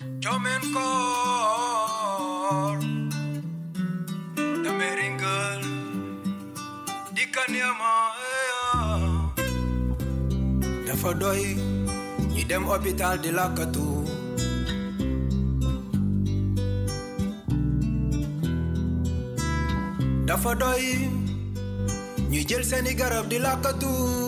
Jomen kor. The meringal Dikan yama Dafa doy ñi dem hôpital di lakkatu Dafa doy ñi jël seeni garab di lakkatu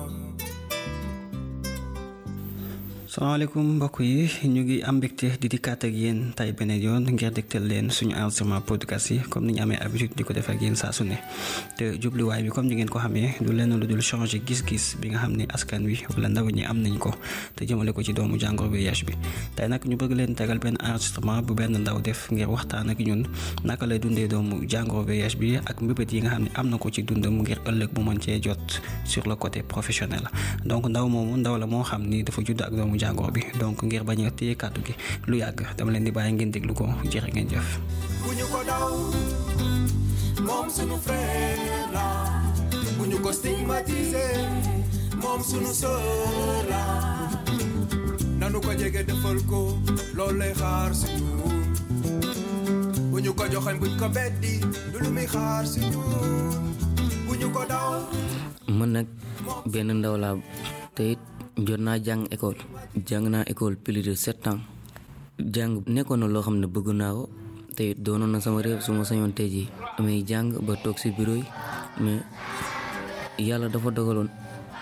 salaamaaleykum mbokk yi. Ñu ngi am mbégte di dikkaat ak yéen tay beneen yoon ngir dégtal leen suñu enregistrement podcast yi comme ni ñu amee habitude di ko def ak yéen saa su ne. Te jubluwaay bi comme ni ngeen ko xamee du lenn lu dul changer gis-gis bi nga xam ne askan wi wala ndaw ñi am nañ ko te jëmale ko ci doomu jàngoro VIH bi. Tey nag ñu bëgg leen tegal benn enregistrement bu benn ndaw def ngir waxtaan ak ñun naka lay dundee doomu jàngoro VIH bi ak mbébét yi nga xam ne am na ko ci dundam ngir ëllëg mu mën cee jot sur le côté professionnel. Donc ndaw moomu ndaw la moo xam ni dafa judd ak doomu jàngoro bi. Donc ngir bañ a téye kàddu gi lu yàgg. Dama leen di bàyyi ngeen déglu ko. Jërë ngeen jëf. bu ñu ko daw moom sunu frère la. Bu ñu ko stigmatiser moom sunu sœur la. Nanu ko jege defal ko loolu lay xaar si ñun. Bu ñu ko joxañ buñ ko beddi du lu muy xaar si ñun. Bu ñu ko daw man nag benn ndaw laa te it jot jàng école jàng naa école plus de sept ans jàng nekkoon na loo xam ne bëgg naa ko te it doonoon na sama réew su ma sañoon tey jii damay jàng ba toog si bureau yi mais yàlla dafa dogaloon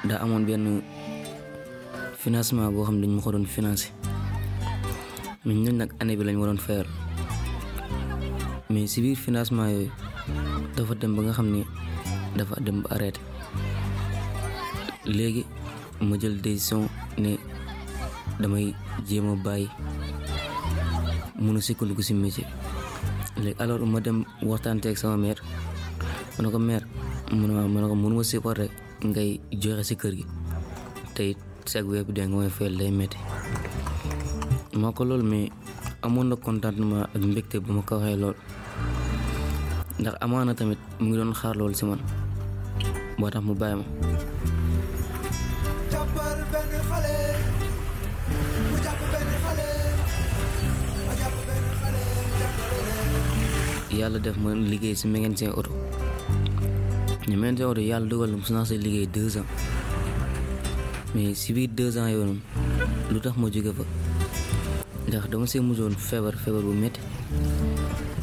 daa amoon benn financement boo xam ne dañ ma ko doon financé mais ñun nag année bi lañ waroon fayal mais si biir financement yooyu dafa dem ba nga xam ne dafa dem ba arrêté léegi jël décision ne damay jéem a bàyyi. Mun a sukkandiku si métier. Léegi alors ma dem waxtaanteeg sama mère. Ma ne ko mère mu ne ma ne ko mënuma supporter ngay joxe si kër gi. Te it chaque weer bi dee nga may fayal day métti maa ko loolu mais amoon na contentement ak mbégte bu ma ko waxee lool. Ndax amaana tamit mu ngi doon xaar loolu si man. Moo tax mu bàyyi yàlla def ma liggéey si mécanicien ñu mécanicien oto yàlla dogal na mos naa see liggéey deux ans. Mais si biir deux ans yooyu lu tax ma jóge fa? Ndax dama see mujjoon feebar feebar bu métti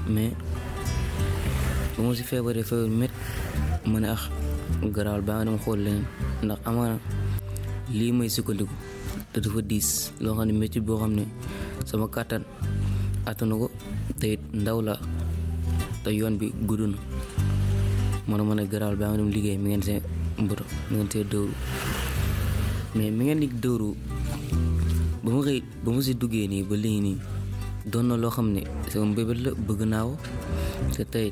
mais ba ma si feebaree feebar bu métti ma ne ax garaawal baa nga dama xool leneen. Ndax amaana lii may sukkandiku te dafa diis. Loo xam ne métti boo xam ne sama kàttan attanu ko te it ndaw la te yoon bi gudd na man ma ne garaawal baa nga liggéey mi ngeen see mboto mi ngeen see dëwru mais mi ngeen di dëwru ba ma xëy ba ma si duggee nii ba léegi nii doon na loo xam ne sama mbébét la bëgg naa ko te tey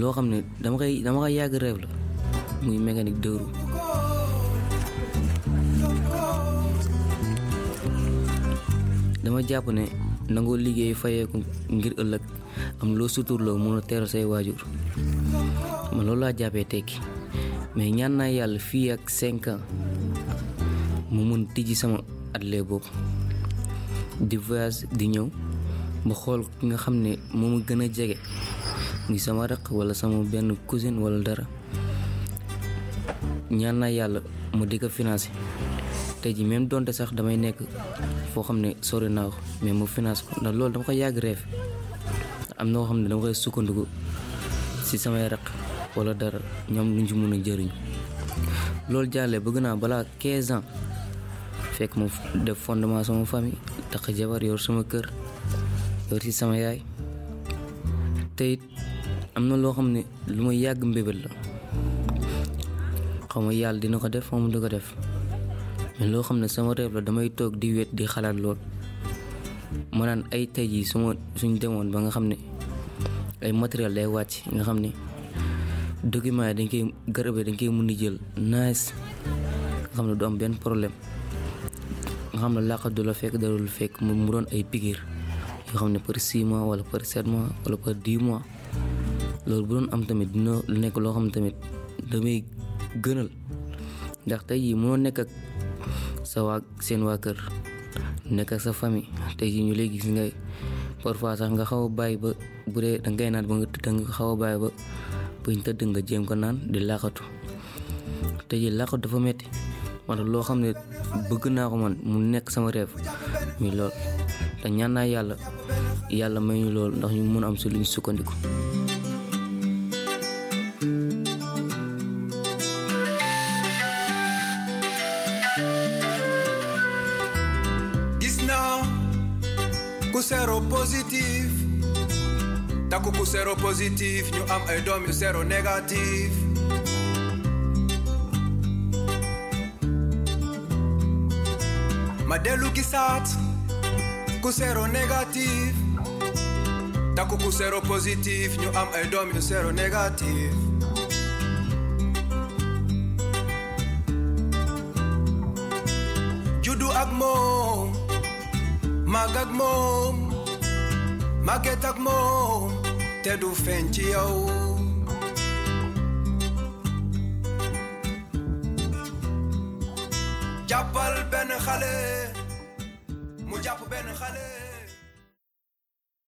loo xam ne dama koy dama koy yàgg rêve la muy mécanique dama jàpp ne nangoo liggéey fayeeku ngir ëllëg am loo suturloo mun a teeral say waajur man loolu laa jàppee tekki mais ñaan naa yàlla fii ak cinq ans mu mun tijji sama atelier boobu di voyage di ñëw ba xool ki nga xam ne moo ma gën a jege sama raq wala sama benn cousine wala dara ñaan naa yàlla mu di ko tey ji même donte sax damay nekk foo xam ne sori naa ko mais mu finance ko ndax loolu dama ko yàgg reef am na koo xam ne dama koy sukkandiku si samay raq wala dara ñoom luñ ci mun a jëriñ loolu jàllee bëgg naa balaa 15 ans fekk ma def fondement sama famille tax jabar yor sama kër yor ci sama yaay te it am na loo xam ne lu ma yàgg mbébét la xaw ma yàlla dina ko def xaw ma du ko def loo xam ne sama réew la damay toog di wet di xalaat lool. Ma naan ay tey jii su suñ demoon ba nga xam ne ay matériel day wàcc nga xam ne document yi dañ koy garab yi dañ koy mun jël nice nga xam ne du am benn problème. Nga xam ne làqat du la fekk darul fekk mu doon ay piqûre yoo xam ne par 6 mois wala par 7 mois wala par 10 mois. Loolu bu doon am tamit dina nekk loo xam ne tamit damay gënal. Ndax tey jii nekk ak sa waa seen waa kër. Nekk ak sa famille. Tey jii ñu lay gis ngay parfois sax nga xaw a ba bu dee da ngay naan ba nga tëdd nga xaw a bàyyi ba buñ tëdd nga jéem ko naan di laqatu. Tey jii laqatu dafa metti wante loo xam ne bëgg naa ko man mu nekk sama rêve mi lool. Te ñaan naa yàlla yàlla may ñu lool ndax ñu mun am si luñ sukkandiku ku zero positief dak ku ku am e dom yu sero negatief ma de luki sat ku zero negatief dak ku ku am e dom yu sero negatief you do ak moo màgget ak moom te du feeñ ci yow jàppal benn xale mu jàpp benn xale